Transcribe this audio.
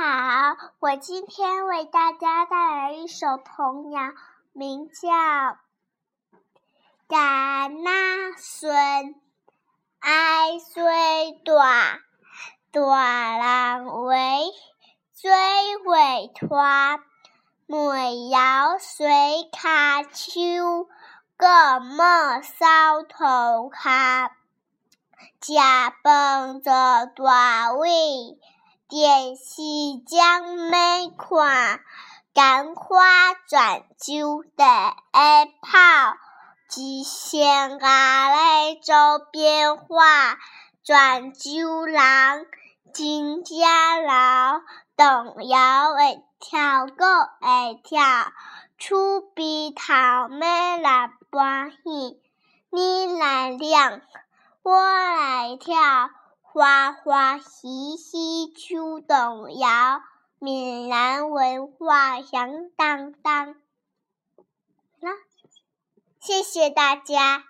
好，我今天为大家带来一首童谣，名叫《甘那孙》。爱虽大，大人为最为大，莫要随卡手，各莫扫头卡，家本做大位。电视将没看，干花转酒得跑，只想阿来做变化，转酒人真家老，动摇会跳个会跳，出鼻头没来欢喜，你来亮，我来跳。花花喜喜出动摇，闽南文化响当当。好谢谢大家。